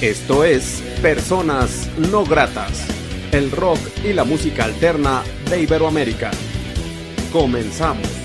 Esto es Personas No Gratas, el rock y la música alterna de Iberoamérica. Comenzamos.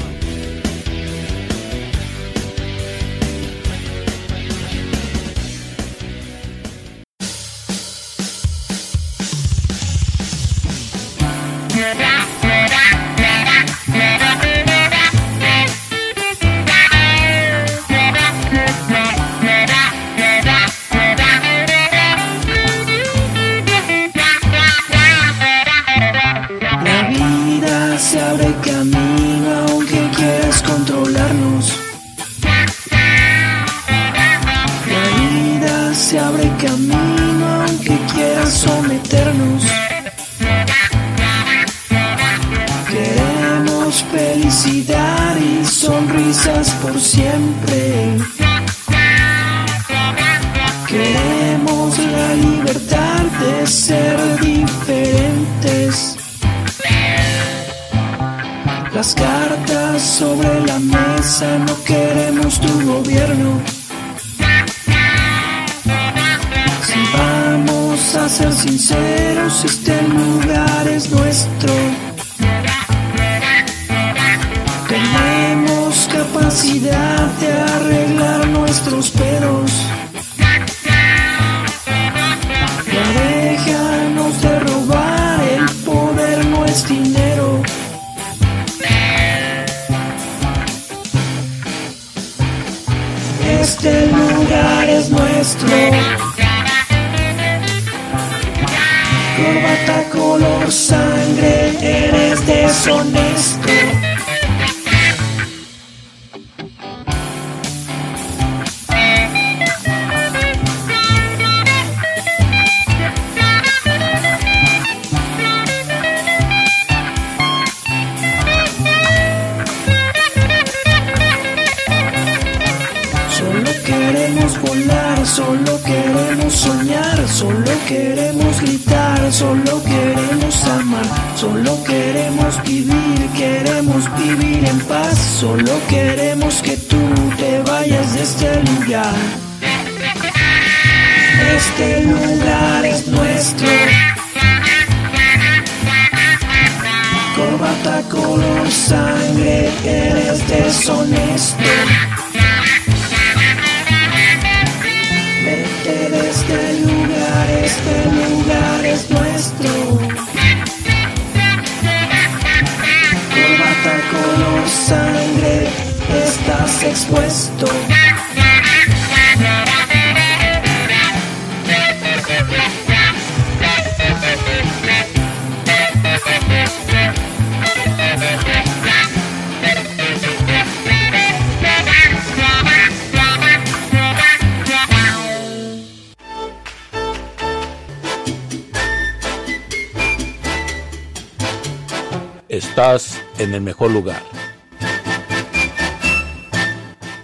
En el mejor lugar.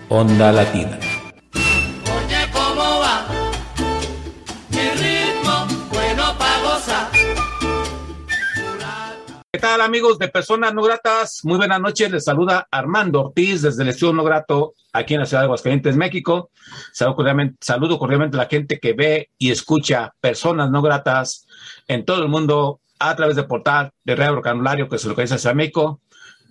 Onda Latina. Oye, ¿cómo va? Mi ritmo, bueno pa' gozar. ¿Qué tal amigos de Personas No Gratas? Muy buenas noches, les saluda Armando Ortiz desde el Estudio No Grato aquí en la ciudad de Aguascalientes, México. Saludo cordialmente, saludo cordialmente a la gente que ve y escucha Personas No Gratas en todo el mundo a través del portal de Radio Vocabulario que se localiza en México,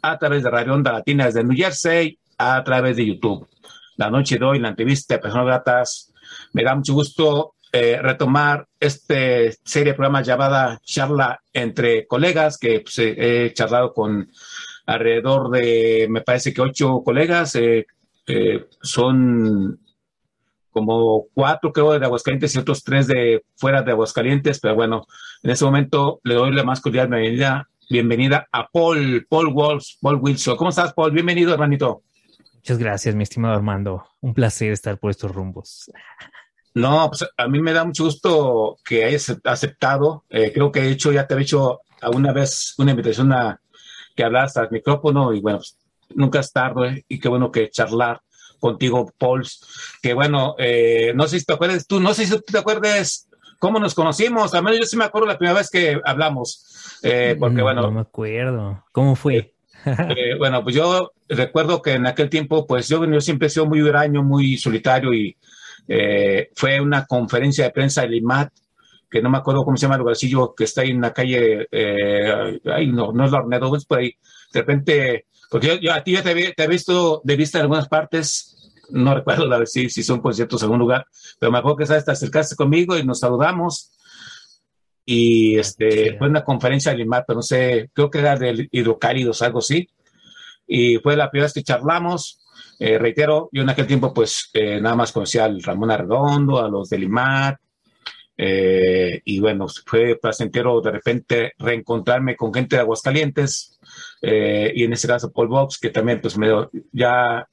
a través de Radio Onda Latina desde New Jersey, a través de YouTube. La noche de hoy, la entrevista de Personas Gratas, me da mucho gusto eh, retomar esta serie de programas llamada Charla entre Colegas, que pues, eh, he charlado con alrededor de, me parece que ocho colegas, eh, eh, son como cuatro creo de Aguascalientes y otros tres de fuera de Aguascalientes, pero bueno, en este momento le doy la más cordial bienvenida, bienvenida a Paul, Paul Walsh, Paul Wilson. ¿Cómo estás, Paul? Bienvenido, hermanito. Muchas gracias, mi estimado Armando. Un placer estar por estos rumbos. No, pues a mí me da mucho gusto que hayas aceptado. Eh, creo que he hecho, ya te he hecho alguna vez una invitación a que hablas al micrófono y bueno, pues, nunca es tarde y qué bueno que charlar contigo, Paul. Que bueno, eh, no sé si te acuerdas tú, no sé si tú te acuerdas cómo nos conocimos. Al menos yo sí me acuerdo la primera vez que hablamos. Eh, porque No, bueno, No me acuerdo. ¿Cómo fue? Eh, bueno, pues yo recuerdo que en aquel tiempo, pues yo, yo siempre he sido muy huraño, muy solitario y Eh, fue una conferencia de prensa de Limat, que no me acuerdo cómo se llama el lugarcillo, que está ahí en la calle, eh, ay, no, no es la Ornedo, es por ahí. De repente, porque yo, yo a ti ya te, te he visto de vista en algunas partes, no recuerdo la vez si, si son conciertos en algún lugar, pero me acuerdo que sabes, te acercaste conmigo y nos saludamos. Y este, Sí. fue una conferencia de Limat, pero no sé, creo que era de hidrocálidos, algo así. Y fue la primera vez que charlamos. Eh, reitero, yo en aquel tiempo, pues eh, nada más conocía al Ramón Arredondo, a los de Limat. eh, y bueno, fue placentero de repente reencontrarme con gente de Aguascalientes. eh, y en ese caso, Paul Box, que también, pues, me, ya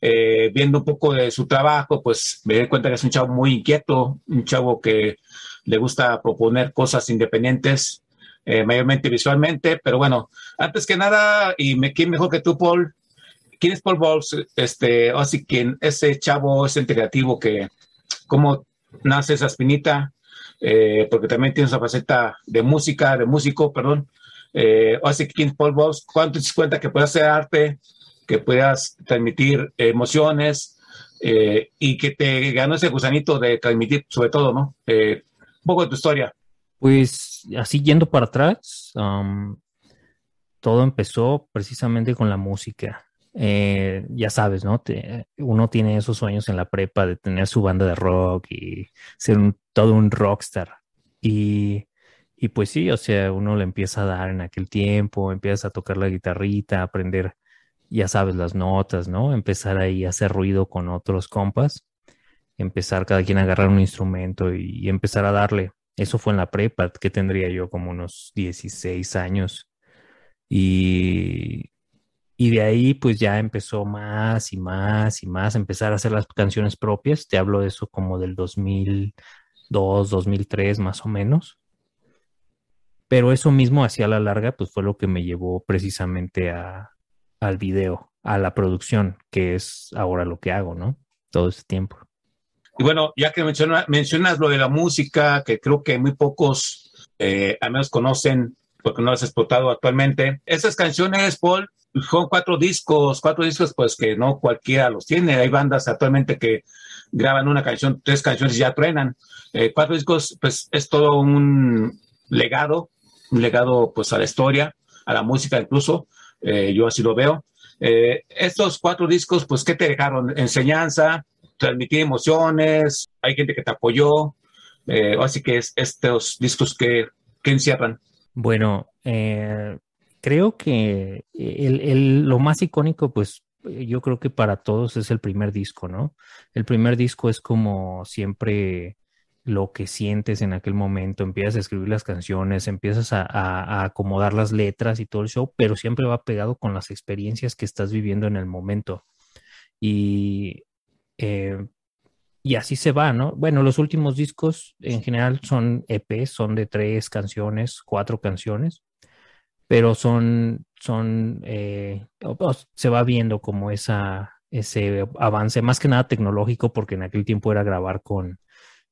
eh, viendo un poco de su trabajo, pues me di cuenta que es un chavo muy inquieto, un chavo que le gusta proponer cosas independientes, eh, mayormente visualmente, pero bueno, antes que nada, y me, ¿quién mejor que tú, Paul? ¿Quién es Paul Bowles? Este, así que ese chavo, ese creativo que, ¿cómo nace esa espinita? Eh, porque también tiene esa faceta de música, de músico, perdón. Eh, así que quién es Paul Bowles, ¿cuánto te cuenta que puedes hacer arte, que puedas transmitir emociones eh, y que te ganó ese gusanito de transmitir, sobre todo, ¿no? Eh, un poco de tu historia. Pues así yendo para atrás, todo empezó precisamente con la música. Eh, ya sabes, ¿no? Uno tiene esos sueños en la prepa de tener su banda de rock y ser todo un rockstar. Y, y pues sí, o sea, uno le empieza a dar en aquel tiempo, empiezas a tocar la guitarrita, a aprender, ya sabes, las notas, ¿no? Empezar ahí a hacer ruido con otros compas, empezar cada quien a agarrar un instrumento y, empezar a darle. Eso fue en la prepa, que tendría yo como unos 16 años. Y, y de ahí pues ya empezó más y más y más, empezar a hacer las canciones propias. Te hablo de eso como del 2002, 2003 más o menos. Pero eso mismo hacia la larga pues fue lo que me llevó precisamente a, al video, a la producción, que es ahora lo que hago, ¿no? Todo este tiempo. Y bueno, ya que menciona- mencionas lo de la música, que creo que muy pocos eh, al menos conocen, porque no has explotado actualmente. Esas canciones, Paul, son cuatro discos, cuatro discos pues que no cualquiera los tiene. Hay bandas actualmente que graban una canción, tres canciones y ya truenan. Eh, cuatro discos pues es todo un legado, un legado pues a la historia, a la música incluso. Eh, yo así lo veo. Eh, estos cuatro discos, pues, ¿qué te dejaron? Enseñanza, transmitir emociones, hay gente que te apoyó, eh, así que es, estos discos que, que encierran. Bueno, creo que el, el- lo más icónico, pues yo creo que para todos es el primer disco, ¿no? El primer disco es como siempre lo que sientes en aquel momento, empiezas a escribir las canciones, empiezas a, a- acomodar las letras y todo el show, pero siempre va pegado con las experiencias que estás viviendo en el momento. Y, eh, y así se va, ¿no? Bueno, los últimos discos en general son EPs, son de tres canciones, cuatro canciones, pero son, son, eh, se va viendo como esa, ese avance, más que nada tecnológico, porque en aquel tiempo era grabar con,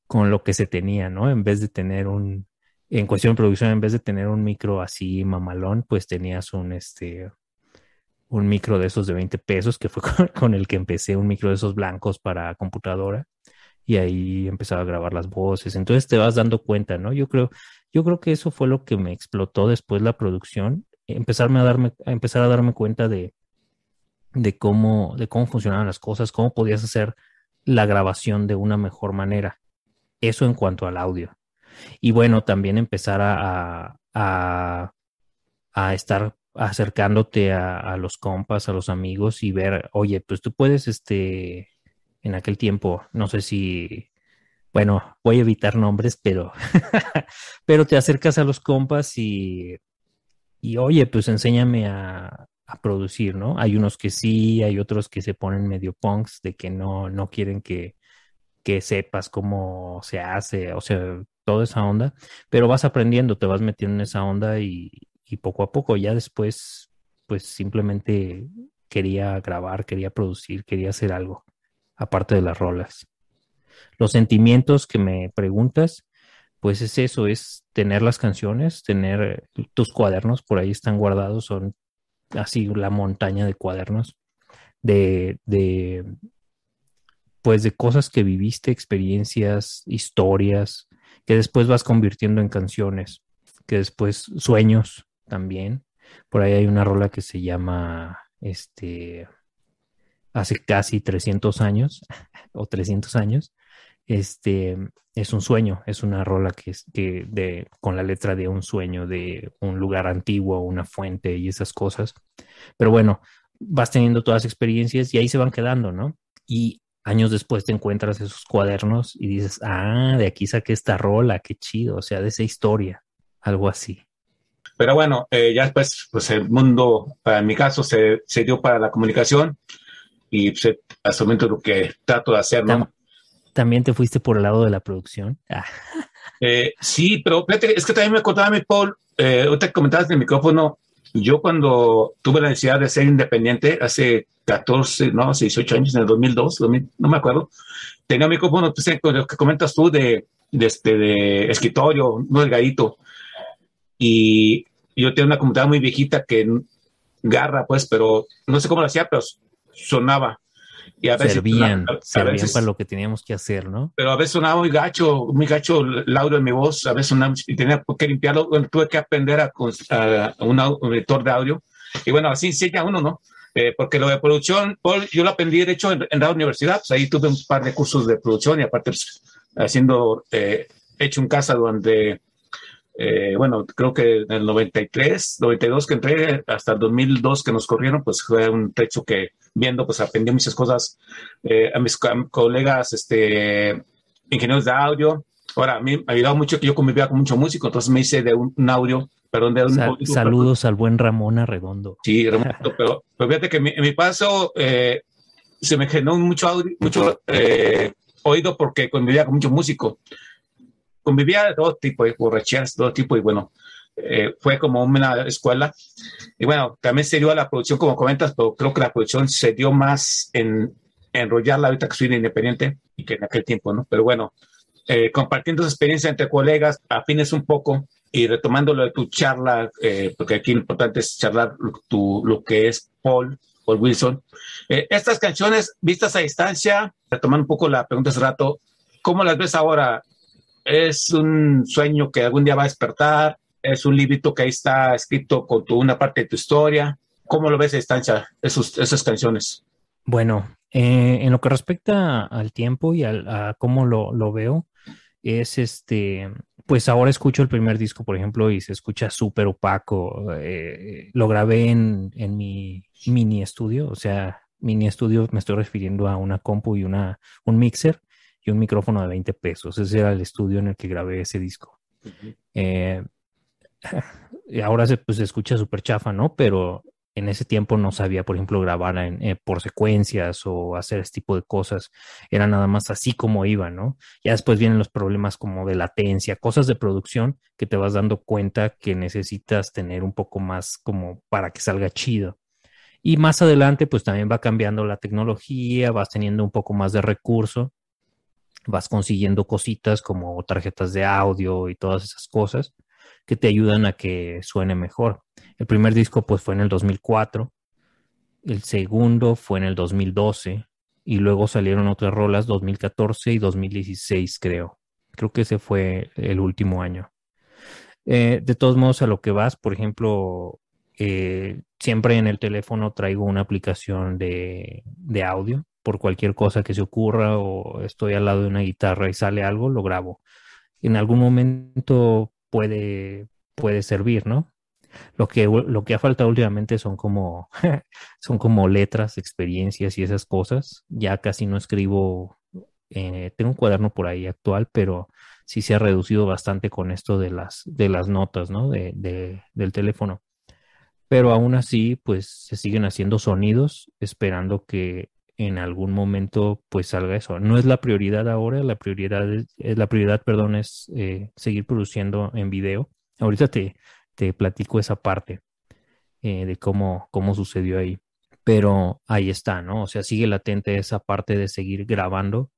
con lo que se tenía, ¿no? En vez de tener un, en cuestión de producción, en vez de tener un micro así mamalón, pues tenías un, este, un micro de esos de 20 pesos, que fue con, el que empecé, un micro de esos blancos para computadora y ahí empezaba a grabar las voces. Entonces te vas dando cuenta, ¿no? Yo creo, yo creo que eso fue lo que me explotó después la producción, empezarme a darme, a empezar a darme cuenta de, de cómo, de cómo funcionaban las cosas, cómo podías hacer la grabación de una mejor manera. Eso en cuanto al audio. Y bueno, también empezar a, a, a, estar acercándote a, a los compas, a los amigos y ver, oye, pues tú puedes, este, en aquel tiempo, no sé si, bueno, voy a evitar nombres, pero, pero te acercas a los compas y, y oye, pues enséñame a, a producir, ¿no? Hay unos que sí, hay otros que se ponen medio punks de que no, no quieren que, que sepas cómo se hace, o sea, toda esa onda, pero vas aprendiendo, te vas metiendo en esa onda y, poco a poco, ya después, pues simplemente quería grabar, quería producir, quería hacer algo, aparte de las rolas. Los sentimientos que me preguntas, pues es eso, es tener las canciones, tener tus cuadernos, por ahí están guardados, son así la montaña de cuadernos, de, de pues de cosas que viviste, experiencias, historias, que después vas convirtiendo en canciones, que después sueños también. Por ahí hay una rola que se llama, este, hace casi 300 años o 300 años, este, es un sueño, es una rola que es que de, con la letra de un sueño, de un lugar antiguo, una fuente y esas cosas. Pero bueno, vas teniendo todas experiencias y ahí se van quedando, ¿no? Y años después te encuentras esos cuadernos y dices, ah, de aquí saqué esta rola, qué chido, o sea, de esa historia, algo así. Pero bueno, eh, ya después, pues el mundo, en mi caso, se, se dio para la comunicación y pues, hasta el momento lo que trato de hacer, ¿no? ¿También te fuiste por el lado de la producción? Ah. Eh, sí, pero fíjate, es que también me contaba mi Paul, eh, ahorita comentabas del micrófono, yo cuando tuve la necesidad de ser independiente, hace 14, no, 18 años, en el 2002, no me acuerdo, tenía un micrófono, pues, lo que comentas tú de, de, este, de escritorio, no delgadito, y yo tenía una computadora muy viejita que garra, pues, pero no sé cómo lo hacía, pero sonaba. Y a veces, servían, servían para lo que teníamos que hacer, ¿no? Pero a veces sonaba muy gacho, muy gacho el audio de mi voz, a veces sonaba, y tenía que limpiarlo, tuve que aprender a, a un, editor de audio. Y bueno, así enseña uno, ¿no? Eh, porque lo de producción, yo lo aprendí, de hecho, en, la universidad, pues ahí tuve un par de cursos de producción y aparte pues, haciendo, eh, hecho en casa donde eh, bueno, creo que en el 93, 92 que entré, hasta el 2002 que nos corrieron, pues fue un trecho que viendo, pues aprendí muchas cosas a mis colegas, este, ingenieros de audio. Ahora, a mí me ha ayudado mucho que yo convivía con mucho músico, entonces me hice de un, audio, perdón, de un... saludos al buen Ramón Arredondo. Sí, pero, pero, fíjate que en mi paso eh, se me generó mucho audio, mucho oído porque convivía con mucho músico convivía de todo tipo, de borracheras, todo tipo, y bueno, eh, fue como una escuela. Y bueno, también se dio a la producción, como comentas, pero creo que la producción se dio más en enrollarla ahorita que soy independiente y que en aquel tiempo, ¿no? Pero bueno, eh, compartiendo esa experiencia entre colegas, afines un poco y retomando lo de tu charla, eh, porque aquí lo importante es charlar tu, lo que es Paul, Paul Wilson. estas canciones vistas a distancia, retomando un poco la pregunta hace rato, ¿cómo las ves ahora? es un sueño que algún día va a despertar, es un librito que ahí está escrito con tu, una parte de tu historia. ¿Cómo lo ves a distancia, esas canciones? Bueno, eh, en lo que respecta al tiempo y a cómo lo, veo, es este, pues ahora escucho el primer disco, por ejemplo, y se escucha súper opaco. Eh, lo grabé en, en mi mini estudio, o sea, mini estudio me estoy refiriendo a una compu y una, un mixer y un micrófono de 20 pesos. Ese era el estudio en el que grabé ese disco. Eh, y ahora se, pues, se escucha súper chafa, ¿no? Pero en ese tiempo no sabía, por ejemplo, grabar eh, por secuencias o hacer este tipo de cosas. Era nada más así como iba, ¿no? Ya después vienen los problemas como de latencia, cosas de producción que te vas dando cuenta que necesitas tener un poco más como para que salga chido. Y más adelante, pues también va cambiando la tecnología, vas teniendo un poco más de recurso vas consiguiendo cositas como tarjetas de audio y todas esas cosas que te ayudan a que suene mejor. El primer disco pues fue en el 2004, el segundo fue en el 2012 y luego salieron otras rolas 2014 y 2016 creo. Creo que ese fue el último año. Eh, de todos modos, a lo que vas, por ejemplo, eh, siempre en el teléfono traigo una aplicación de, de audio por cualquier cosa que se ocurra o estoy al lado de una guitarra y sale algo, lo grabo. En algún momento puede, puede servir, ¿no? Lo que, lo que ha faltado últimamente son como, son como letras, experiencias y esas cosas. Ya casi no escribo, eh, tengo un cuaderno por ahí actual, pero sí se ha reducido bastante con esto de las, de las notas, ¿no? De, de, del teléfono. Pero aún así, pues se siguen haciendo sonidos esperando que en algún momento pues salga eso. No es la prioridad ahora, la prioridad es, la prioridad, perdón, es eh, seguir produciendo en video. Ahorita te, te platico esa parte eh, de cómo, cómo sucedió ahí. Pero ahí está, ¿no? O sea, sigue latente esa parte de seguir grabando,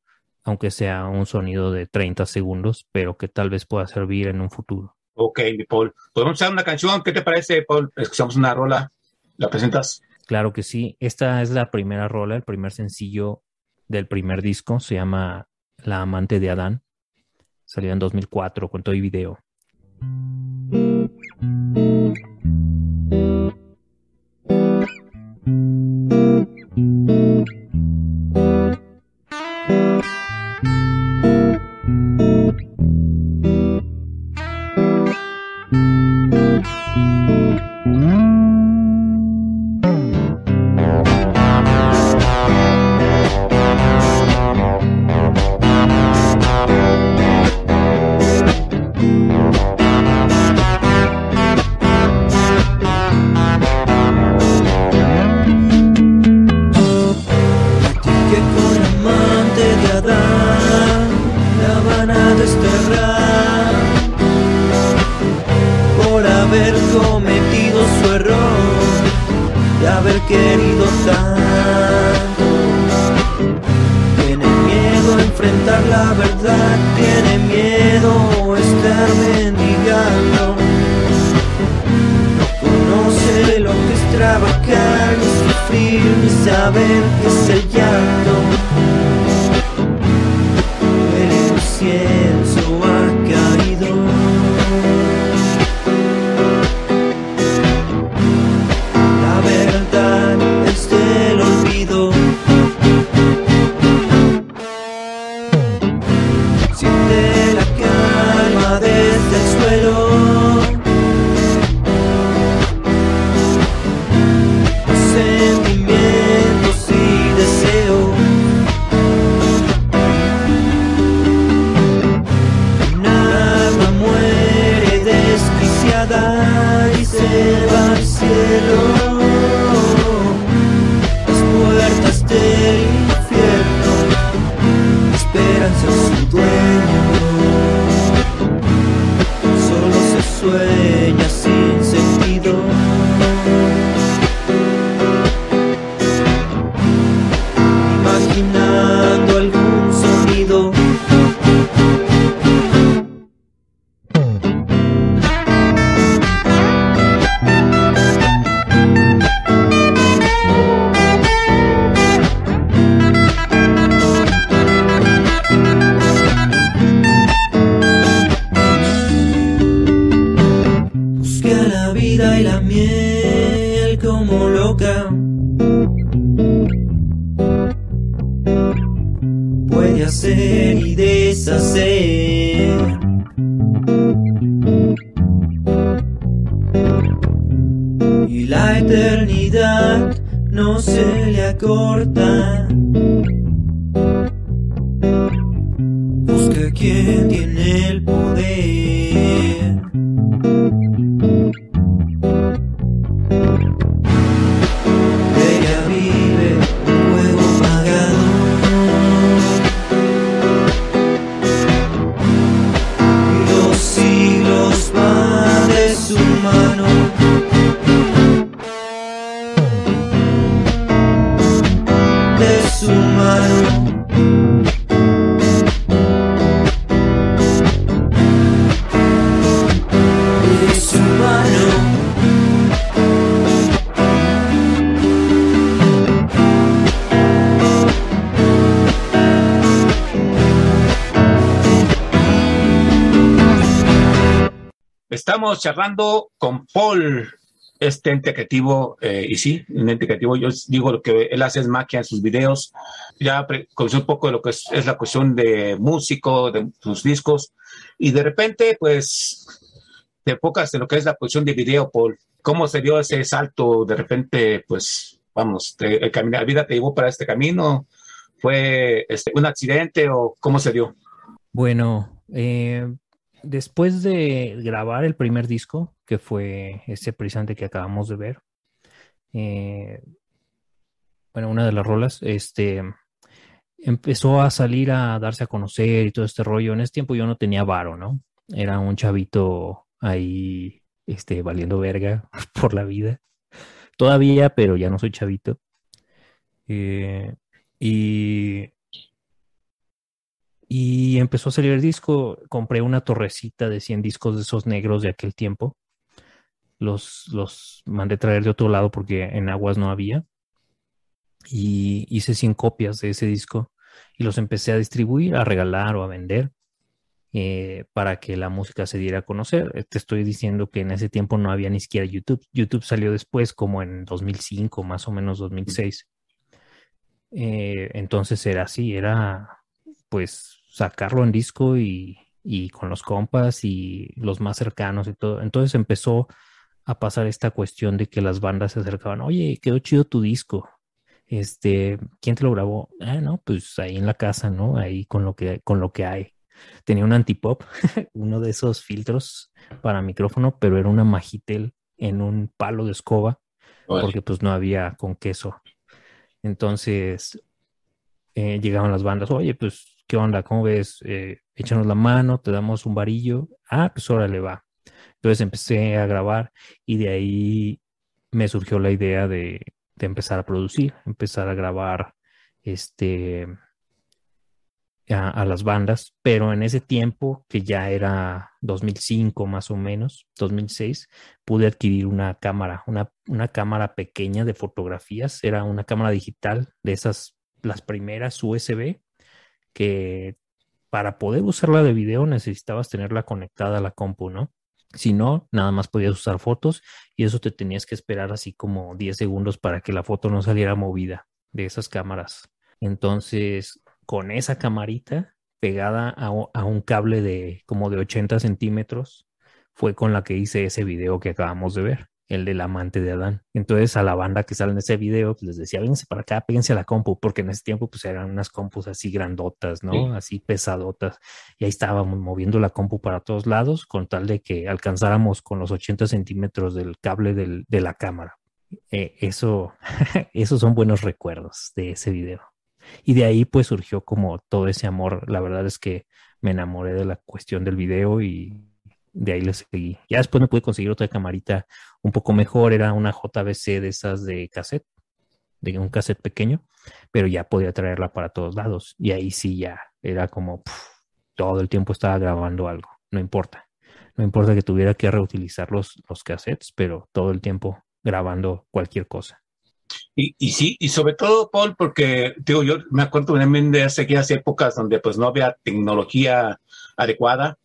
aunque sea un sonido de 30 segundos, pero que tal vez pueda servir en un futuro. Ok, Paul. Podemos usar una canción. ¿Qué te parece, Paul? Escuchamos una rola. ¿La presentas? Claro que sí. Esta es la primera rola, el primer sencillo del primer disco, se llama La amante de Adán. Salió en 2004 con todo y video. Que la verdad, tiene miedo estar mendigando. No conoce lo que es trabajar, sufrir, ni saber qué es el llanto. Se le acorta. Estamos charlando con Paul, este ente creativo, eh, y sí, un ente creativo. Yo digo lo que él hace es magia en sus videos. Ya conocí un poco de lo que es, es la cuestión de músico, de sus discos, y de repente, pues, te enfocas en lo que es la cuestión de video, Paul. ¿Cómo se dio ese salto? De repente, pues, vamos, te- el camino, la vida te llevó para este camino. ¿Fue este, un accidente o cómo se dio? Bueno, eh, después de grabar el primer disco, que fue ese precisamente que acabamos de ver, eh, bueno, una de las rolas, este, empezó a salir a darse a conocer y todo este rollo. En ese tiempo yo no tenía varo, ¿no? Era un chavito ahí, este, valiendo verga por la vida. Todavía, pero ya no soy chavito. Eh, y y empezó a salir el disco. Compré una torrecita de 100 discos de esos negros de aquel tiempo. Los, los mandé traer de otro lado porque en aguas no había. Y hice 100 copias de ese disco. y los empecé a distribuir, a regalar o a vender eh, para que la música se diera a conocer. Eh, Te estoy diciendo que en ese tiempo no había ni siquiera YouTube. YouTube salió después, como en 2005, más o menos 2006. Eh, entonces era así, era pues sacarlo en disco y, y con los compas y los más cercanos y todo. Entonces empezó a pasar esta cuestión de que las bandas se acercaban, oye, quedó chido tu disco. Este, ¿quién te lo grabó? Ah, no, pues ahí en la casa, ¿no? Ahí con lo que, con lo que hay. Tenía un antipop, uno de esos filtros para micrófono, pero era una Magitel en un palo de escoba, porque pues no había con queso. Entonces eh, llegaban las bandas, oye, pues, ¿qué onda? ¿Cómo ves? Eh, échanos la mano, te damos un varillo. Ah, pues órale, va. Entonces empecé a grabar y de ahí me surgió la idea de, empezar a producir, empezar a grabar este a, a, las bandas, pero en ese tiempo, que ya era 2005 más o menos, 2006, pude adquirir una cámara, una, una cámara pequeña de fotografías, era una cámara digital de esas, las primeras USB, que para poder usarla de video necesitabas tenerla conectada a la compu, ¿no? Si no, nada más podías usar fotos y eso te tenías que esperar así como 10 segundos para que la foto no saliera movida de esas cámaras. Entonces, con esa camarita pegada a, a, un cable de como de 80 centímetros, fue con la que hice ese video que acabamos de ver, el del amante de Adán. Entonces a la banda que sale en ese video, pues les decía, vénganse para acá, péguense a la compu, porque en ese tiempo pues eran unas compus así grandotas, ¿no? Sí. Así pesadotas. Y ahí estábamos moviendo la compu para todos lados con tal de que alcanzáramos con los 80 centímetros del cable del, de la cámara. Eh, eso, esos son buenos recuerdos de ese video. Y de ahí pues surgió como todo ese amor. La verdad es que me enamoré de la cuestión del video y de ahí le seguí. Ya después me pude conseguir otra camarita un poco mejor, era una JVC de esas de cassette, de un cassette pequeño, pero ya podía traerla para todos lados. Y ahí sí ya era como todo el tiempo estaba grabando algo, no importa. No importa que tuviera que reutilizar los, los cassettes, pero todo el tiempo grabando cualquier cosa. Y, y, sí, y sobre todo, Paul, porque digo, yo me acuerdo también de hace aquellas épocas donde pues no había tecnología adecuada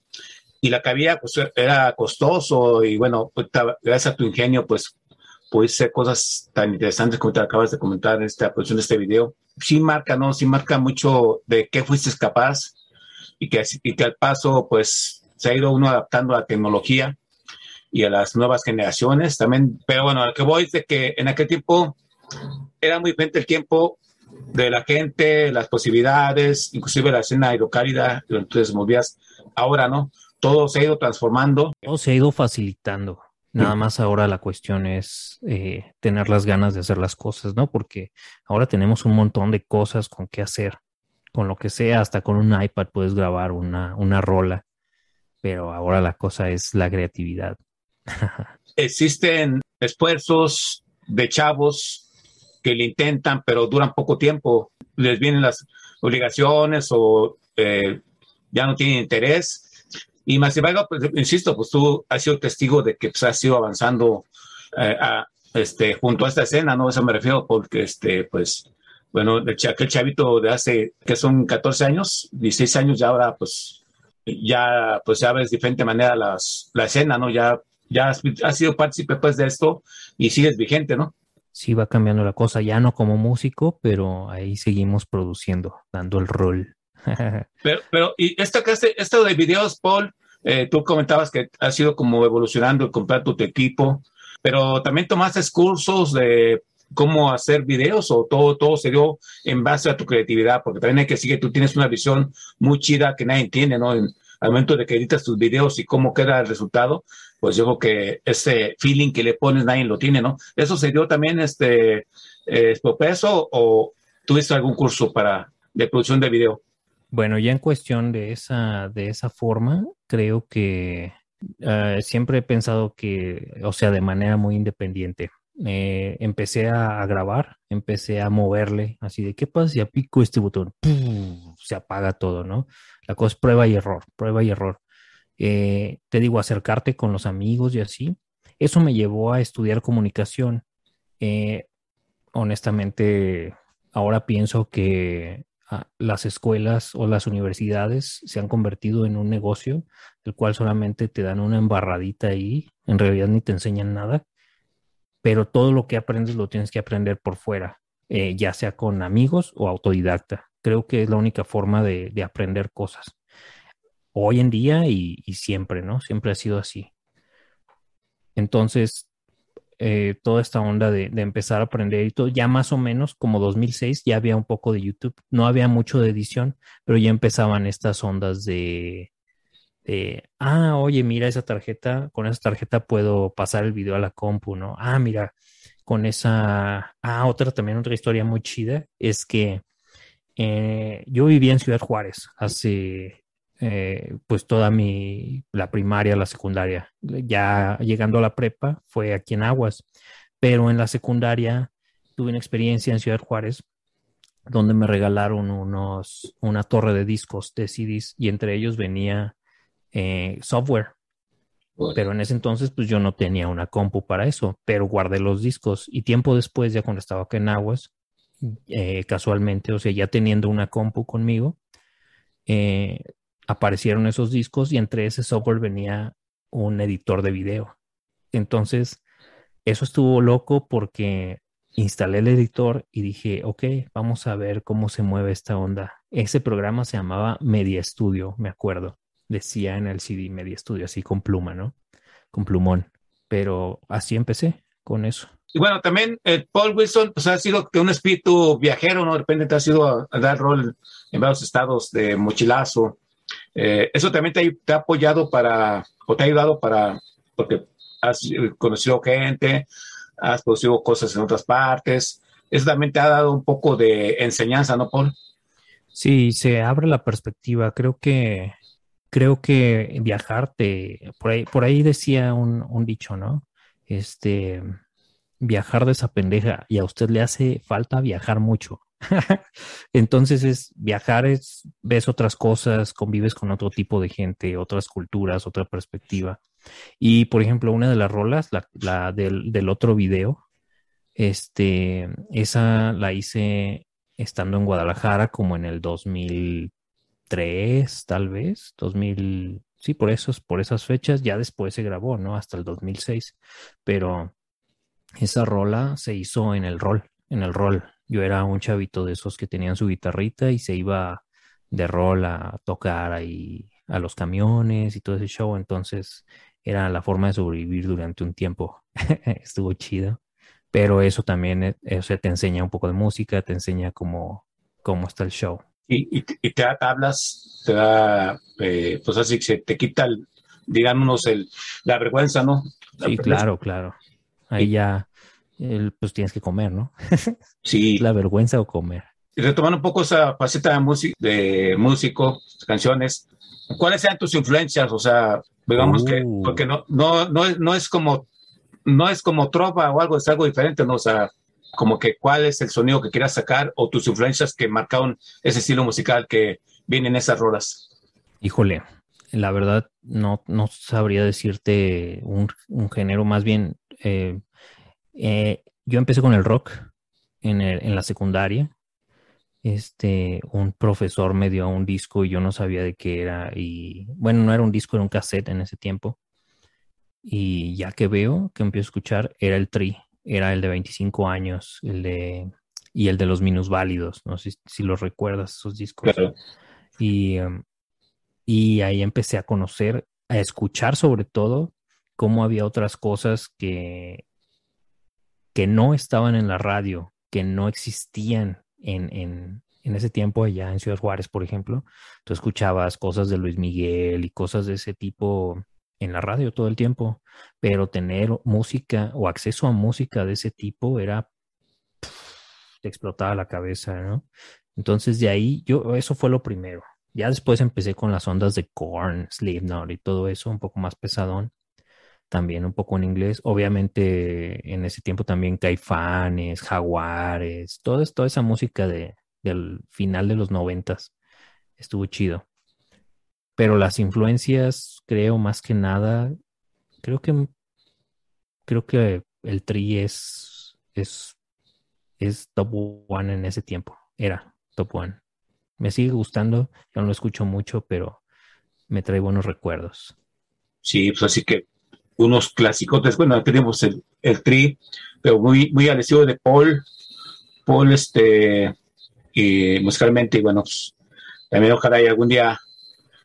y la que había pues era costoso y bueno, pues, gracias a tu ingenio pues puedes hacer cosas tan interesantes como te acabas de comentar en esta producción de este video. Sí marca, ¿no? Sí marca mucho de qué fuiste capaz y que, y que al paso pues se ha ido uno adaptando a la tecnología y a las nuevas generaciones también. Pero bueno, al que voy es de que en aquel tiempo era muy diferente el tiempo de la gente, las posibilidades, inclusive la escena aerocálida, entonces movías, ahora no, todo se ha ido transformando. Todo se ha ido facilitando. Nada más ahora la cuestión es eh, tener las ganas de hacer las cosas, ¿no? Porque ahora tenemos un montón de cosas con qué hacer. Con lo que sea, hasta con un iPad puedes grabar una, una rola. Pero ahora la cosa es la creatividad. Existen esfuerzos de chavos que le intentan, pero duran poco tiempo. Les vienen las obligaciones o eh, ya no tienen interés. Y más pues, insisto, pues tú has sido testigo de que pues, has ido avanzando eh, este, junto a esta escena, ¿no? Eso me refiero porque, este, pues, bueno, aquel chavito de hace, que son 14 años, 16 años, ya ahora, pues, ya, pues, ya ves de diferente manera las, la escena, ¿no? Ya, ya has, has sido partícipe, pues, de esto y sigues vigente, ¿no? sí va cambiando la cosa, ya no como músico, pero ahí seguimos produciendo, dando el rol. Pero, pero, y esta clase, esto de videos, Paul, eh, tú comentabas que ha sido como evolucionando, comprar tu equipo, pero también tomaste cursos de cómo hacer videos o todo, todo se dio en base a tu creatividad, porque también hay que decir que tú tienes una visión muy chida que nadie tiene, ¿no? En, al momento de que editas tus videos y cómo queda el resultado, pues yo creo que ese feeling que le pones nadie lo tiene, ¿no? ¿Eso se dio también este eh, peso o tuviste algún curso para de producción de video? Bueno, ya en cuestión de esa, de esa forma, creo que uh, siempre he pensado que, o sea, de manera muy independiente. Eh, empecé a, grabar, empecé a moverle, así de, ¿qué pasa si aplico este botón? Se apaga todo, ¿no? La cosa es prueba y error, prueba y error. Eh, te digo, acercarte con los amigos y así. Eso me llevó a estudiar comunicación. Eh, honestamente, ahora pienso que las escuelas o las universidades se han convertido en un negocio, el cual solamente te dan una embarradita ahí, en realidad ni te enseñan nada, pero todo lo que aprendes lo tienes que aprender por fuera, eh, ya sea con amigos o autodidacta. Creo que es la única forma de, de aprender cosas. Hoy en día y, y siempre, ¿no? Siempre ha sido así. Entonces, eh, toda esta onda de, empezar a aprender y todo, ya más o menos como 2006 ya había un poco de YouTube, no había mucho de edición, pero ya empezaban estas ondas de, de, ah, oye, mira esa tarjeta, con esa tarjeta puedo pasar el video a la compu, ¿no? Ah, mira, con esa, ah, otra también, otra historia muy chida, es que eh, yo vivía en Ciudad Juárez hace eh, pues toda mi, la primaria, la secundaria. Ya llegando a la prepa fue aquí en Aguas, pero en la secundaria tuve una experiencia en Ciudad Juárez donde me regalaron unos, una torre de discos de CDs y entre ellos venía eh, software. Pero en ese entonces, pues yo no tenía una compu para eso, pero guardé los discos y tiempo después, ya cuando estaba aquí en Aguas, eh, casualmente, o sea, ya teniendo una compu conmigo, eh, aparecieron esos discos y entre ese software venía un editor de video. Entonces, eso estuvo loco porque instalé el editor y dije, ok, vamos a ver cómo se mueve esta onda. Ese programa se llamaba Media Studio, me acuerdo. Decía en el CD Media Studio, así con pluma, ¿no? Con plumón. Pero así empecé con eso. Y bueno, también eh, Paul Wilson pues, ha sido un espíritu viajero, ¿no? De repente te ha sido a, a dar rol en varios estados de mochilazo, eh, eso también te, ha apoyado para, o te ha ayudado para, porque has conocido gente, has producido cosas en otras partes. Eso también te ha dado un poco de enseñanza, ¿no, Paul? Sí, se abre la perspectiva. Creo que, creo que viajar te, por ahí, por ahí decía un, un dicho, ¿no? Este, viajar de esa pendeja y a usted le hace falta viajar mucho. Entonces es viajar, es ves otras cosas, convives con otro tipo de gente, otras culturas, otra perspectiva. Y por ejemplo, una de las rolas, la, del, otro video, este, esa la hice estando en Guadalajara como en el 2003, tal vez, 2000, sí, por esos, por esas fechas, ya después se grabó, ¿no? Hasta el 2006, pero esa rola se hizo en el rol, en el rol, yo era un chavito de esos que tenían su guitarrita y se iba de rol a tocar ahí a los camiones y todo ese show. Entonces era la forma de sobrevivir durante un tiempo. Estuvo chido. Pero eso también eh, eso te enseña un poco de música, te enseña cómo, cómo está el show. Y, y, y te da tablas, te da, eh, pues así que se te quita, el, digamos, el, la vergüenza, ¿no? La sí, claro, claro. Ahí ya el, pues tienes que comer, ¿no? Sí. La vergüenza o comer. Y retomando un poco esa faceta de, de músico, canciones, ¿cuáles sean tus influencias? O sea, digamos uh. que, porque no, no, no, es, no es como, no es como trova o algo, es algo diferente, ¿no? O sea, como que cuál es el sonido que quieras sacar o tus influencias que marcaron ese estilo musical que vienen esas rolas. Híjole, la verdad no, no sabría decirte un, un género, más bien eh, eh, yo empecé con el rock en, el, en, la secundaria. Este, un profesor me dio un disco y yo no sabía de qué era. Y bueno, no era un disco, era un cassette en ese tiempo. Y ya que veo, que empiezo a escuchar, era el Tri, era el de 25 años, el de y el de los minusválidos, no sé si, si los recuerdas, esos discos. Claro. Y, um, y ahí empecé a conocer, a escuchar sobre todo cómo había otras cosas que que no estaban en la radio, que no existían en, en, en, ese tiempo allá en Ciudad Juárez, por ejemplo. Tú escuchabas cosas de Luis Miguel y cosas de ese tipo en la radio todo el tiempo, pero tener música o acceso a música de ese tipo era te explotaba la cabeza, ¿no? Entonces de ahí yo eso fue lo primero. Ya después empecé con las ondas de Korn, Slipknot y todo eso un poco más pesadón también un poco en inglés. Obviamente en ese tiempo también Caifanes, Jaguares, toda, toda esa música de, del final de los noventas estuvo chido. Pero las influencias, creo más que nada, creo que creo que el tri es, es, es top one en ese tiempo. Era top one. Me sigue gustando, yo no lo escucho mucho, pero me trae buenos recuerdos. Sí, pues así que unos clasicotes. Bueno, tenemos el, el tri, pero muy, muy al estilo de Paul. Paul, este, y musicalmente, y bueno, pues, también ojalá y algún día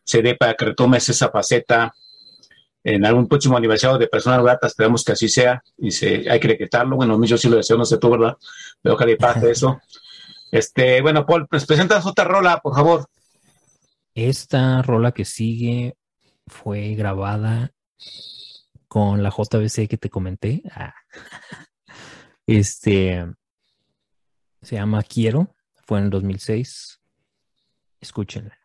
se dé para que retomes esa faceta. En algún próximo aniversario de Personas Gratas, esperamos que así sea, y se, hay que decretarlo. Bueno, yo sí lo deseo, no sé tú, ¿verdad? Pero ojalá y pase eso. Este, bueno, Paul, pues presentas otra rola, por favor. Esta rola que sigue fue grabada con la JBC que te comenté. Ah. Este se llama Quiero, fue en 2006. Escúchenla.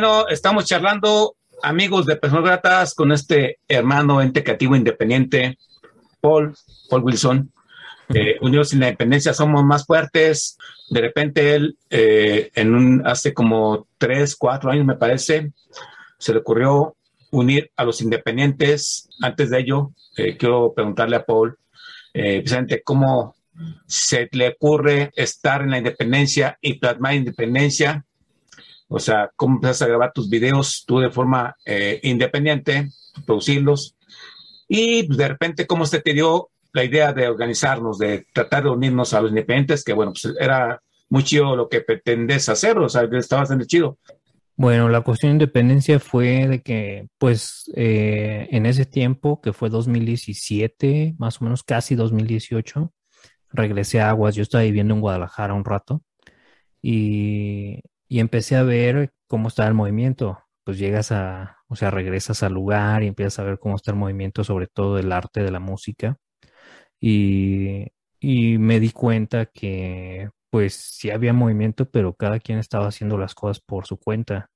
Bueno, estamos charlando, amigos de Personas Gratas, con este hermano ente creativo independiente, Paul, Paul Wilson. Eh, Unidos sin la Independencia somos más fuertes. De repente él, eh, en un, hace como tres, cuatro años me parece, se le ocurrió unir a los independientes. Antes de ello, eh, quiero preguntarle a Paul, eh, precisamente cómo se le ocurre estar en la independencia y plasmar independencia. O sea, cómo empiezas a grabar tus videos tú de forma eh, independiente, producirlos. Y pues, de repente, cómo se te dio la idea de organizarnos, de tratar de unirnos a los independientes, que bueno, pues era muy chido lo que pretendes hacer, o sea, estaba haciendo chido. Bueno, la cuestión de independencia fue de que, pues, eh, en ese tiempo, que fue 2017, más o menos casi 2018, regresé a Aguas. Yo estaba viviendo en Guadalajara un rato y, y empecé a ver cómo estaba el movimiento. Pues llegas a, o sea, regresas al lugar y empiezas a ver cómo está el movimiento, sobre todo el arte de la música. Y, y me di cuenta que pues sí había movimiento, pero cada quien estaba haciendo las cosas por su cuenta.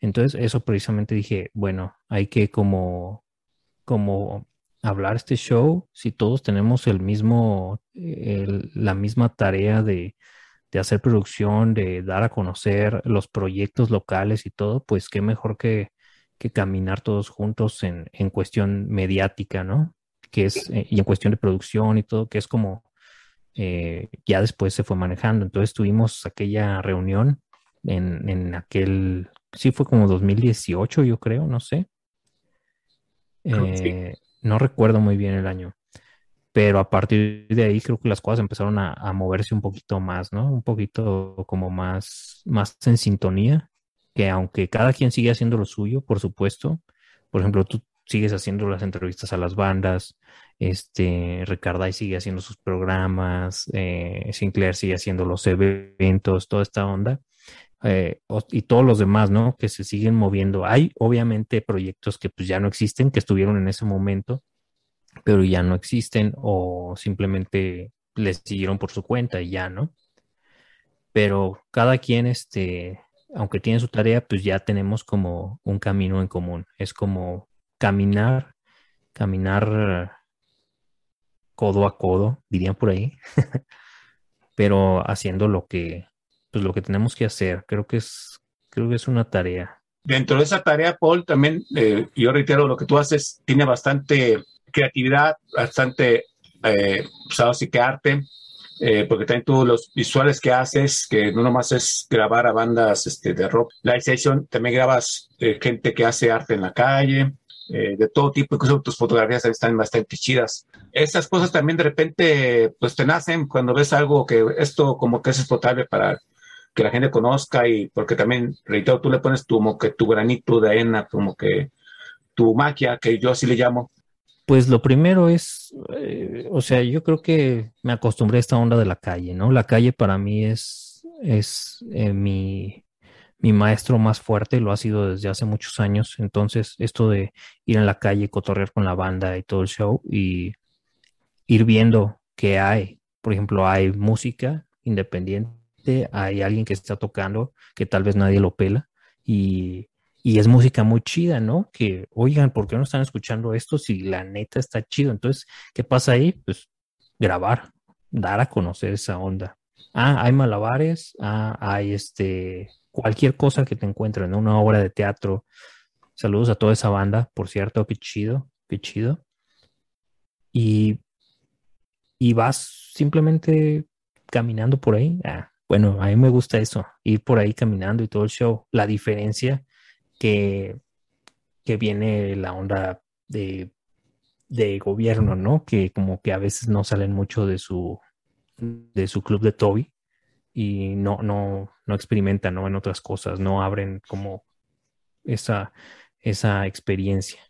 Entonces, eso precisamente dije, bueno, hay que como, como hablar este show, si todos tenemos el mismo, la misma tarea de, de hacer producción, de dar a conocer los proyectos locales y todo, pues qué mejor que, que caminar todos juntos en, en cuestión mediática, ¿no? Que es, eh, y en cuestión de producción y todo, que es como eh, ya después se fue manejando. Entonces tuvimos aquella reunión en, en aquel, sí fue como 2018, yo creo, no sé. Sí. Eh, no recuerdo muy bien el año, pero a partir de ahí creo que las cosas empezaron a, moverse un poquito más, ¿no? Un poquito como más, más en sintonía, que aunque cada quien sigue haciendo lo suyo, por supuesto, por ejemplo, tú sigues haciendo las entrevistas a las bandas, este, Ricarday sigue haciendo sus programas, eh, Sinclair sigue haciendo los eventos, toda esta onda, eh, y todos los demás, ¿no? Que se siguen moviendo. Hay obviamente proyectos que pues ya no existen, que estuvieron en ese momento, pero ya no existen o simplemente les siguieron por su cuenta y ya, ¿no? Pero cada quien, este, aunque tiene su tarea, pues ya tenemos como un camino en común. Es como caminar, caminar codo a codo, dirían por ahí, pero haciendo lo que, pues lo que tenemos que hacer. Creo que es, creo que es una tarea. Dentro de esa tarea, Paul, también, eh, yo reitero, lo que tú haces tiene bastante creatividad, bastante, eh, pues, ahora sí que arte, eh, porque también tú los visuales que haces, que no nomás es grabar a bandas este, de rock, live session, también grabas eh, gente que hace arte en la calle, eh, de todo tipo, incluso tus fotografías están bastante chidas. Estas cosas también de repente, pues te nacen cuando ves algo que esto como que es explotable para que la gente conozca y porque también, reitero, tú le pones tu, como que tu granito de arena, como que tu magia, que yo así le llamo. Pues lo primero es, eh, o sea, yo creo que me acostumbré a esta onda de la calle, ¿no? La calle para mí es, es eh, mi, mi maestro más fuerte, lo ha sido desde hace muchos años. Entonces, esto de ir en la calle, cotorrear con la banda y todo el show y ir viendo qué hay. Por ejemplo, hay música independiente, hay alguien que está tocando que tal vez nadie lo pela y, y es música muy chida, ¿no? Que, oigan, ¿por qué no están escuchando esto si la neta está chido? Entonces, ¿qué pasa ahí? Pues grabar, dar a conocer esa onda. Ah, hay malabares, ah, hay este, cualquier cosa que te encuentres, ¿no? Una obra de teatro. Saludos a toda esa banda, por cierto, qué chido, qué chido. Y, y vas simplemente caminando por ahí. Ah, bueno, a mí me gusta eso, ir por ahí caminando y todo el show. La diferencia que, que viene la onda de, de gobierno, ¿no? Que como que a veces no salen mucho de su, de su club de Toby y no, no, no experimentan, ¿no? En otras cosas, no abren como esa, esa experiencia.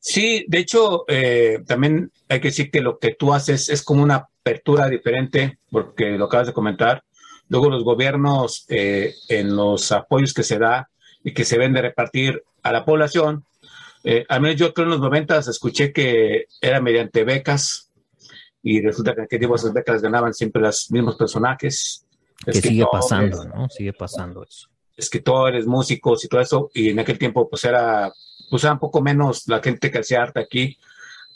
Sí, de hecho, eh, también hay que decir que lo que tú haces es como una apertura diferente, porque lo acabas de comentar. Luego los gobiernos, eh, en los apoyos que se da y que se ven de repartir a la población, eh, al menos yo creo en los noventas escuché que era mediante becas y resulta que en esas becas ganaban siempre los mismos personajes. Que sigue pasando, ¿no? Sigue pasando eso. escritores, músicos y todo eso, y en aquel tiempo pues era, pues era un poco menos la gente que hacía arte aquí,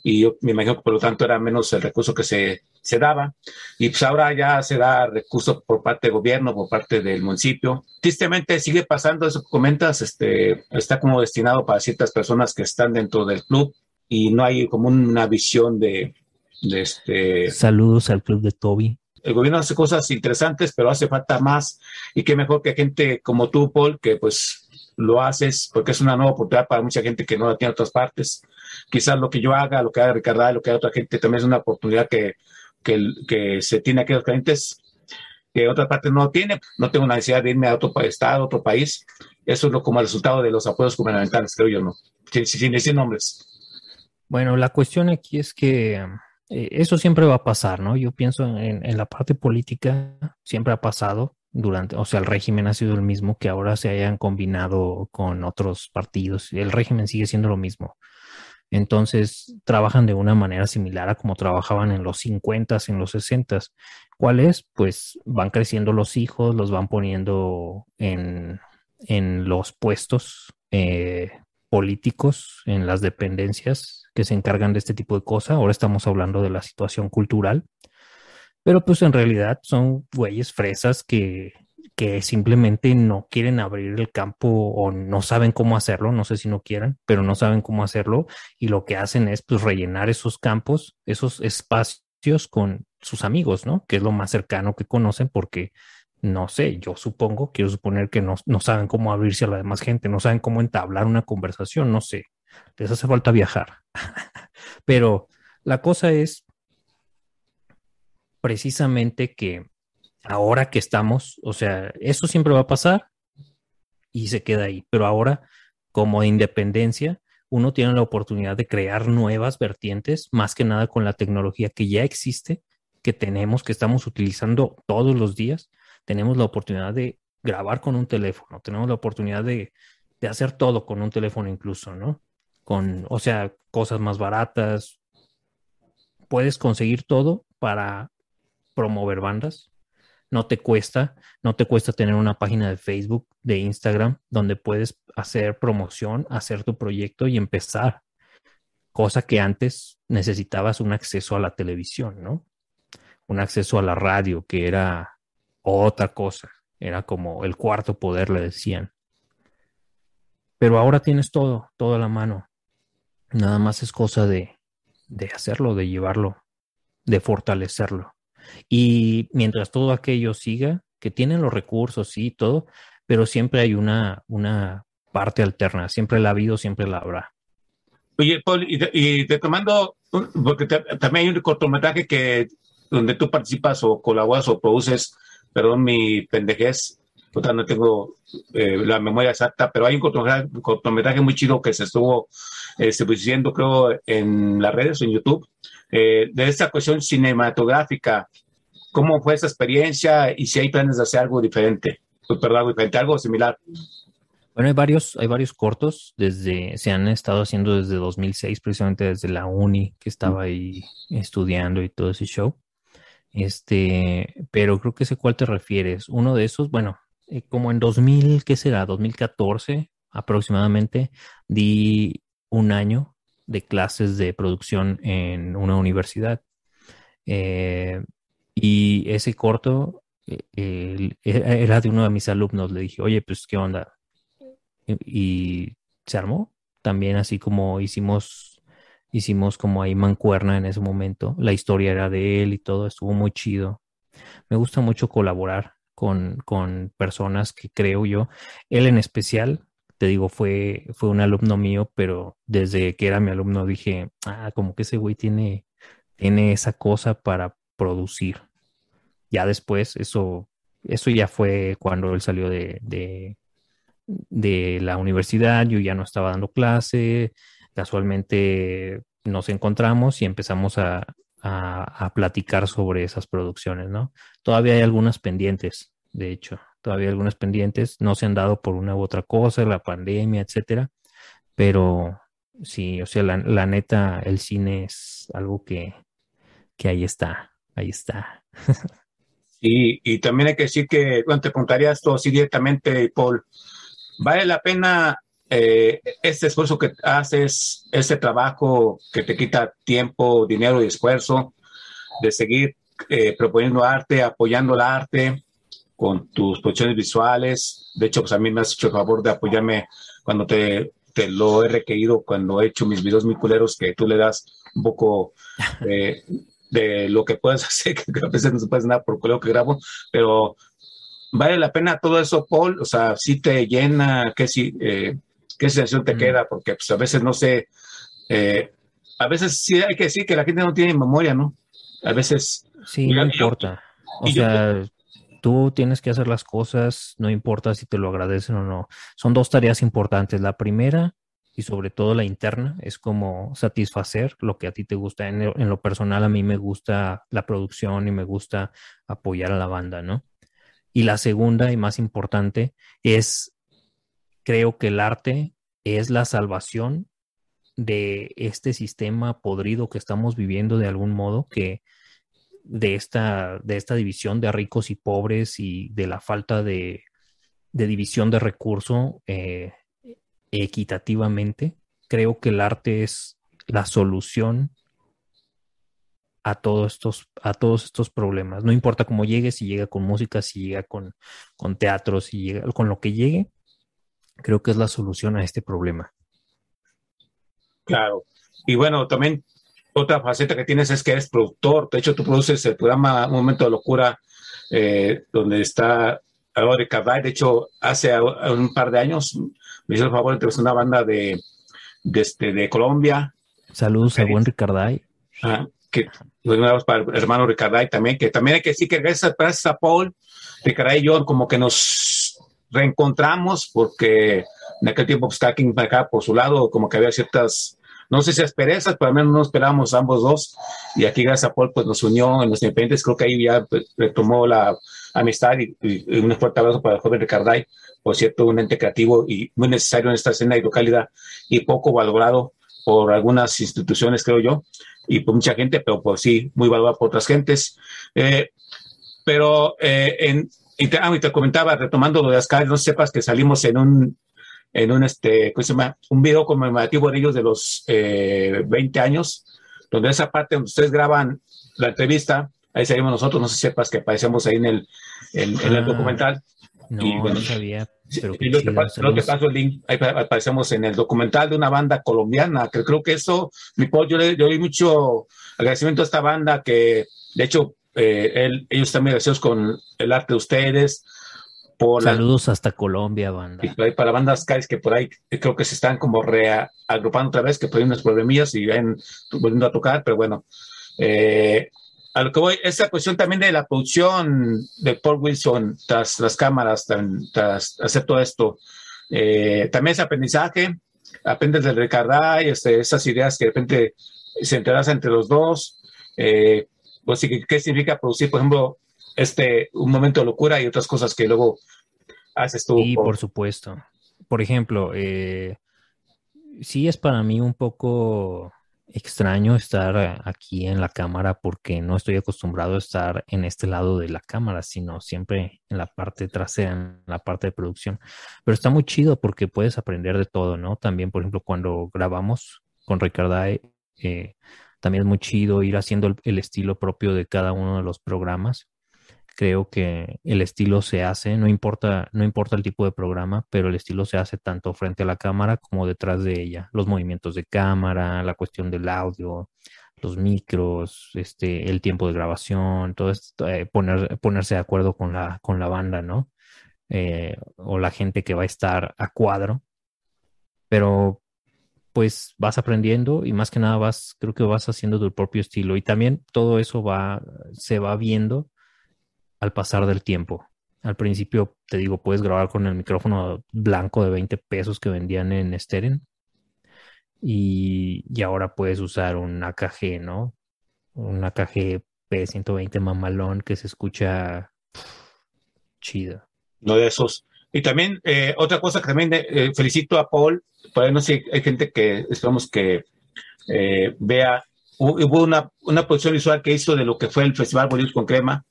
y yo me imagino que por lo tanto era menos el recurso que se, se daba, y pues ahora ya se da recurso por parte del gobierno, por parte del municipio. Tristemente sigue pasando eso que comentas, este, está como destinado para ciertas personas que están dentro del club, y no hay como una visión de, de este... Saludos al club de Toby. El gobierno hace cosas interesantes, pero hace falta más y qué mejor que gente como tú, Paul, que pues lo haces porque es una nueva oportunidad para mucha gente que no la tiene en otras partes. Quizás lo que yo haga, lo que haga Ricardo, lo que haga otra gente, también es una oportunidad que, que, se tiene aquí los clientes que otra parte no tiene. No tengo la necesidad de irme a otro estado, a otro país. Eso es lo, como el resultado de los apoyos gubernamentales, creo yo, ¿no? Sin, sin decir nombres. Bueno, la cuestión aquí es que eh, eso siempre va a pasar, ¿no? Yo pienso en, en, la parte política, siempre ha pasado durante, o sea, el régimen ha sido el mismo que ahora se hayan combinado con otros partidos. El régimen sigue siendo lo mismo. Entonces, trabajan de una manera similar a como trabajaban en los 50, en los 60. ¿Cuál es? Pues van creciendo los hijos, los van poniendo en, en los puestos eh, políticos, en las dependencias que se encargan de este tipo de cosas. Ahora estamos hablando de la situación cultural. Pero pues en realidad son güeyes fresas que, que simplemente no quieren abrir el campo o no saben cómo hacerlo, no sé si no quieran, pero no saben cómo hacerlo y lo que hacen es pues rellenar esos campos, esos espacios con sus amigos, ¿no? Que es lo más cercano que conocen porque, no sé, yo supongo, quiero suponer que no, no saben cómo abrirse a la demás gente, no saben cómo entablar una conversación, no sé, les hace falta viajar. Pero la cosa es precisamente que ahora que estamos, o sea, eso siempre va a pasar y se queda ahí, pero ahora como independencia, uno tiene la oportunidad de crear nuevas vertientes, más que nada con la tecnología que ya existe, que tenemos, que estamos utilizando todos los días. Tenemos la oportunidad de grabar con un teléfono, tenemos la oportunidad de, de hacer todo con un teléfono incluso, ¿no? con, o sea, cosas más baratas. Puedes conseguir todo para promover bandas. No te cuesta, no te cuesta tener una página de Facebook, de Instagram, donde puedes hacer promoción, hacer tu proyecto y empezar. Cosa que antes necesitabas un acceso a la televisión, ¿no? Un acceso a la radio, que era otra cosa. Era como el cuarto poder, le decían. Pero ahora tienes todo, todo a la mano. Nada más es cosa de, de hacerlo, de llevarlo, de fortalecerlo. Y mientras todo aquello siga, que tienen los recursos y todo, pero siempre hay una, una parte alterna, siempre la ha habido, siempre la habrá. Oye, Paul, y, y te tomando, porque te, también hay un cortometraje que donde tú participas o colaboras o produces, perdón mi pendejez, no tengo eh, la memoria exacta, pero hay un cortometraje, muy chido que se estuvo eh, distribuyendo, creo, en las redes, en YouTube, eh, de esta cuestión cinematográfica. ¿Cómo fue esa experiencia y si hay planes de hacer algo diferente? Pues, perdón, algo algo similar. Bueno, hay varios, hay varios cortos, desde, se han estado haciendo desde 2006, precisamente desde la uni que estaba ahí estudiando y todo ese show. Este, pero creo que sé cuál te refieres. Uno de esos, bueno, eh, como en 2000, ¿qué será? 2014 aproximadamente, di un año de clases de producción en una universidad. Eh, y ese corto eh, era de uno de mis alumnos. Le dije, oye, pues, ¿qué onda? Y se armó. También así como hicimos, hicimos como ahí mancuerna en ese momento. La historia era de él y todo, estuvo muy chido. Me gusta mucho colaborar con, con personas que creo yo, él en especial, te digo, fue, fue un alumno mío, pero desde que era mi alumno dije, ah, como que ese güey tiene, tiene esa cosa para producir. Ya después, eso, eso ya fue cuando él salió de, de, la universidad, yo ya no estaba dando clase, casualmente nos encontramos y empezamos a, a, platicar sobre esas producciones, ¿no? Todavía hay algunas pendientes, de hecho. Todavía algunas pendientes no se han dado por una u otra cosa, la pandemia, etcétera. Pero sí, o sea, la, la neta, el cine es algo que, que ahí está, ahí está. Y, también hay que decir que, bueno, te preguntaría esto así directamente, Paul, ¿vale la pena eh, este esfuerzo que haces, este trabajo que te quita tiempo, dinero y esfuerzo de seguir eh, proponiendo arte, apoyando el arte con tus producciones visuales? De hecho, pues a mí me has hecho el favor de apoyarme cuando te, te lo he requerido, cuando he hecho mis videos muy culeros, que tú le das un poco eh, de lo que puedes hacer, que a veces no se puede nada por lo que grabo, pero vale la pena todo eso, Paul, o sea, si te llena, qué si, eh, qué sensación te Mm. queda, porque pues a veces no sé, eh, a veces sí hay que decir que la gente no tiene memoria, ¿no? A veces, Sí, no yo- importa. O yo- sea, tú tienes que hacer las cosas, no importa si te lo agradecen o no. Son dos tareas importantes. La primera, y sobre todo la interna, es como satisfacer lo que a ti te gusta. En, en lo personal, a mí me gusta la producción y me gusta apoyar a la banda, ¿no? Y la segunda y más importante es, creo que el arte es la salvación de este sistema podrido que estamos viviendo de algún modo, que de esta, de esta división de ricos y pobres y de la falta de, de división de recurso eh, equitativamente, creo que el arte es la solución a todos estos, a todos estos problemas. No importa cómo llegue, si llega con música, si llega con, con teatro, si llega con lo que llegue, creo que es la solución a este problema. claro. Y bueno, también otra faceta que tienes es que eres productor. De hecho, tú produces el programa Un Momento de Locura, eh, donde está Aurora Carday. De hecho, hace un par de años me hizo el favor de entrevistar una banda de, de, este, de Colombia, Saludos a buen Ricarday. ah, que para el hermano Ricarday también, que también hay que decir que gracias, gracias a Paul, Ricarday y yo como que nos reencontramos porque en aquel tiempo pues cada quien acá por su lado, como que había ciertas, no sé si asperezas, pero al menos no esperábamos ambos dos. Y aquí gracias a Paul pues nos unió en los independientes, creo que ahí ya pues, retomó la amistad y, y- y un fuerte abrazo para el joven Ricarday, por cierto, un ente creativo y muy necesario en esta escena hidrocálida y poco valorado por algunas instituciones, creo yo, y por mucha gente, pero pues sí, muy valorado por otras gentes. Eh, pero eh, en, y te, ah, y te comentaba, retomando lo de las calles, no sepas que salimos en un, en un, este, ¿cómo se llama? Un video conmemorativo de ellos de los eh, 20 años, donde esa parte donde ustedes graban la entrevista, ahí salimos nosotros, no sé si sepas que aparecemos ahí en el, en, en el Ah. documental. No, Y bueno, no sabía, pero y qué luego te, chido. pa- luego te Saludos. paso el link, ahí pa- aparecemos en el documental de una banda colombiana, que creo que eso, mi Paul, yo le doy mucho agradecimiento a esta banda que, de hecho, eh, él- ellos están muy agradecidos con el arte de ustedes, por Saludos hasta Colombia, banda. y para bandas Skies que por ahí creo que se están como reagrupando otra vez, que por ahí unos problemillas y ven volviendo a tocar, pero bueno. Eh, a lo que voy, esa cuestión también de la producción de Paul Wilson tras las cámaras, tras hacer todo esto, eh, también es aprendizaje, aprendes del Ricarday, este, esas ideas que de repente se entrelazan entre los dos, eh, pues, ¿qué significa producir, por ejemplo, este, un momento de locura y otras cosas que luego haces tú? Sí, por- por supuesto. Por ejemplo, eh, sí es para mí un poco extraño estar aquí en la cámara porque no estoy acostumbrado a estar en este lado de la cámara, sino siempre en la parte trasera, en la parte de producción. Pero está muy chido porque puedes aprender de todo, ¿no? También, por ejemplo, cuando grabamos con Ricarday, eh, también es muy chido ir haciendo el, el estilo propio de cada uno de los programas creo que el estilo se hace, no importa, no importa el tipo de programa, pero el estilo se hace tanto frente a la cámara como detrás de ella. Los movimientos de cámara, la cuestión del audio, los micros, este, el tiempo de grabación, todo esto, eh, poner, ponerse de acuerdo con la, con la banda, ¿no? Eh, o la gente que va a estar a cuadro. Pero pues vas aprendiendo y más que nada vas, creo que vas haciendo tu propio estilo. Y también todo eso va, se va viendo al pasar del tiempo. Al principio, te digo, puedes grabar con el micrófono blanco de 20 pesos que vendían en Steren. Y, y ahora puedes usar un AKG, ¿no? Un AKG P120 mamalón que se escucha pff, chido. uno de esos. Y también, eh, otra cosa que también eh, felicito a Paul, por ahí no sé, hay gente que esperamos que eh, vea, hu- hubo una, una producción visual que hizo de lo que fue el Festival Bolívar con Crema,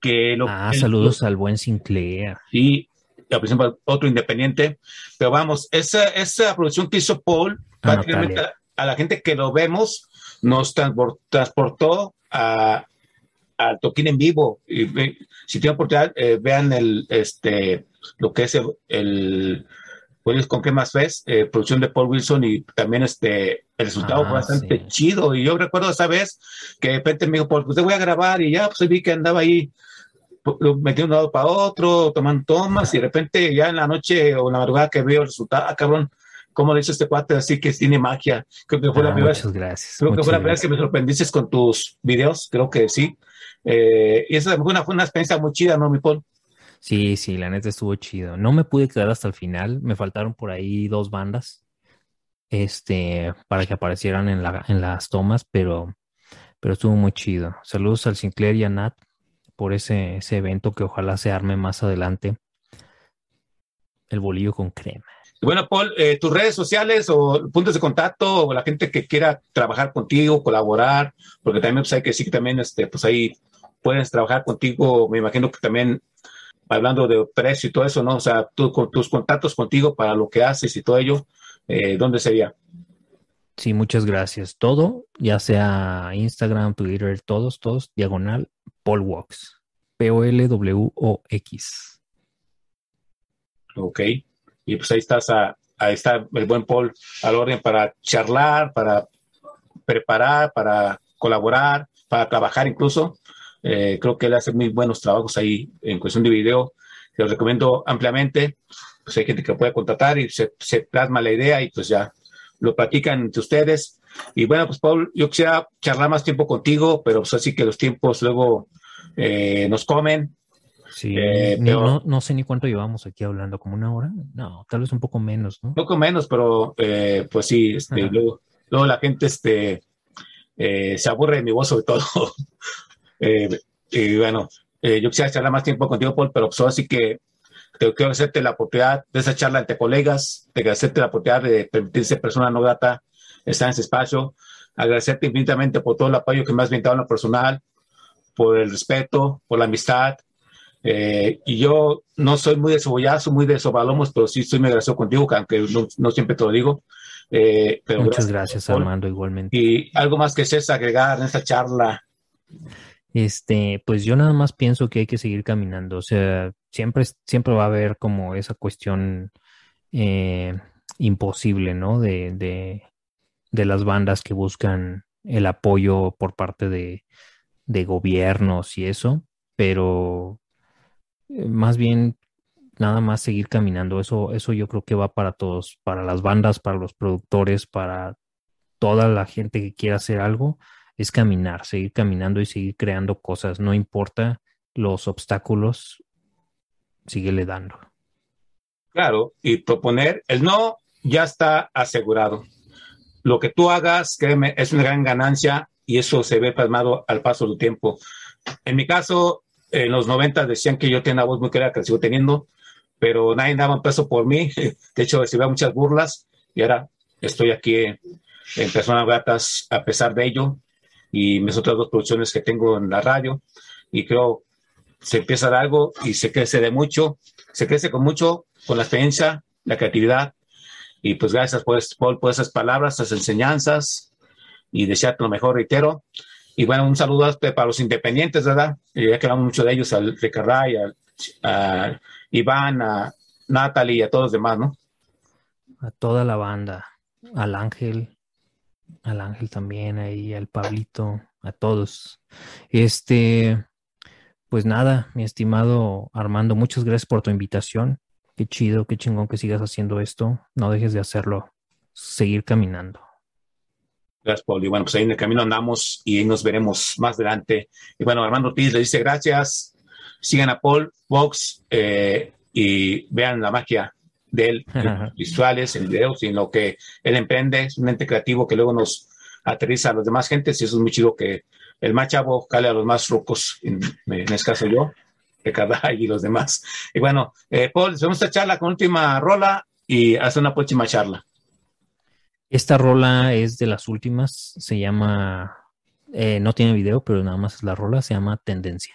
que lo Ah, el- saludos al buen Sinclair. y por ejemplo, otro independiente. Pero vamos, esa, esa producción que hizo Paul, Ah, prácticamente a, a la gente que lo vemos, nos transpor- transportó a, al toquín en vivo. Y, si tienen oportunidad, eh, vean el, este, lo que es el, el Con qué más ves, eh, producción de Paul Wilson y también este, el resultado Ah, fue bastante sí. chido. Y yo recuerdo esa vez que de repente me dijo, pues te voy a grabar y ya, pues vi que andaba ahí metí de un lado para otro, tomando tomas, y de repente ya en la noche o en la madrugada que veo el resultado, ah, cabrón, ¿cómo le hizo este cuate así que tiene magia? Creo que fue la Ah, primera vez, muchas gracias. creo que fue la primera vez que me sorprendiste con tus videos, creo que sí. Eh, y esa fue una, fue una experiencia muy chida, ¿no, mi Paul? Sí, sí, la neta estuvo chido. No me pude quedar hasta el final, me faltaron por ahí dos bandas, este, para que aparecieran en la, en las tomas, pero, pero estuvo muy chido. Saludos al Sinclair y a Nat por ese, ese evento que ojalá se arme más adelante. El bolillo con crema. Bueno, Paul, eh, tus redes sociales o puntos de contacto o la gente que quiera trabajar contigo, colaborar, porque también pues, hay que decir que también este, pues ahí puedes trabajar contigo, me imagino que también hablando de precio y todo eso, ¿no? O sea, tú con tus contactos contigo para lo que haces y todo ello, eh, ¿dónde sería? Sí, muchas gracias. Todo, ya sea Instagram, Twitter, todos, todos, diagonal, Paul Walks. P-O-L-W-O-X. Ok. Y pues ahí estás, a- ahí está el buen Paul al orden para charlar, para preparar, para colaborar, para trabajar incluso. Eh, creo que él hace muy buenos trabajos ahí en cuestión de video. Te lo recomiendo ampliamente. Pues hay gente que puede contratar y se, se plasma la idea y pues ya lo platican entre ustedes. Y bueno, pues Paul, yo quisiera charlar más tiempo contigo, pero pues así que los tiempos luego eh, nos comen. Sí, Eh, ni- pero- no, no sé ni cuánto llevamos aquí hablando, como una hora. No, tal vez un poco menos, ¿no? Un poco menos, pero eh, pues sí, este, luego, luego la gente este, eh, se aburre de mi voz sobre todo. Eh, y bueno, eh, yo quisiera charlar más tiempo contigo, Paul, pero pues así que te quiero hacerte la oportunidad de esa charla entre colegas, de hacerte la oportunidad de permitirse persona no grata estar en ese espacio, agradecerte infinitamente por todo el apoyo que me has brindado en lo personal, por el respeto, por la amistad. Eh, y yo no soy muy de cebollazo, muy de sobalomos, pero sí estoy muy agradecido contigo, aunque no, no siempre te lo digo. Eh, pero Muchas gracias, Paul. Armando, igualmente. Y algo más que seas agregar en esta charla. Este, pues yo nada más pienso que hay que seguir caminando. O sea, siempre, siempre va a haber como esa cuestión eh, imposible, ¿no? De, de, de las bandas que buscan el apoyo por parte de, de gobiernos y eso, pero eh, más bien nada más seguir caminando. Eso, eso yo creo que va para todos, para las bandas, para los productores, para toda la gente que quiera hacer algo es caminar, seguir caminando y seguir creando cosas. No importa los obstáculos, síguele dando. Claro, y proponer el no ya está asegurado. Lo que tú hagas, créeme, es una gran ganancia y eso se ve plasmado al paso del tiempo. En mi caso, en los 90 decían que yo tenía voz muy clara que sigo teniendo, pero nadie daba un peso por mí. De hecho, recibía muchas burlas y ahora estoy aquí en Personas Gratas a pesar de ello y mis otras dos producciones que tengo en la radio y creo se empieza algo y se crece de mucho, se crece con mucho, con la experiencia, la creatividad y pues gracias por, por, esas palabras, esas enseñanzas y desearte lo mejor, reitero. Y bueno, un saludo para los independientes, ¿verdad? Ya que hablamos de ellos, al Ricarday, a, a Iván, a Natalie y a todos los demás, ¿no? A toda la banda, al Ángel, al Ángel también, ahí, al Pablito, a todos. Este, pues nada, mi estimado Armando, muchas gracias por tu invitación. Qué chido, qué chingón que sigas haciendo esto. No dejes de hacerlo. Seguir caminando. Gracias, Paul. Y bueno, pues ahí en el camino andamos y nos veremos más adelante. Y bueno, Armando Ortiz le dice gracias. Sigan a Paul Vox eh, y vean la magia de él, en visuales, y en lo que él emprende. Es un ente creativo que luego nos aterriza a los demás gentes y eso es muy chido que el más chavo cale a los más rucos, en, en este caso yo, Ricardo y los demás. Y bueno, eh, Paul, vamos a charla con última rola y hace una próxima charla. Esta rola es de las últimas, se llama, eh, no tiene video, pero nada más es la rola, se llama Tendencia.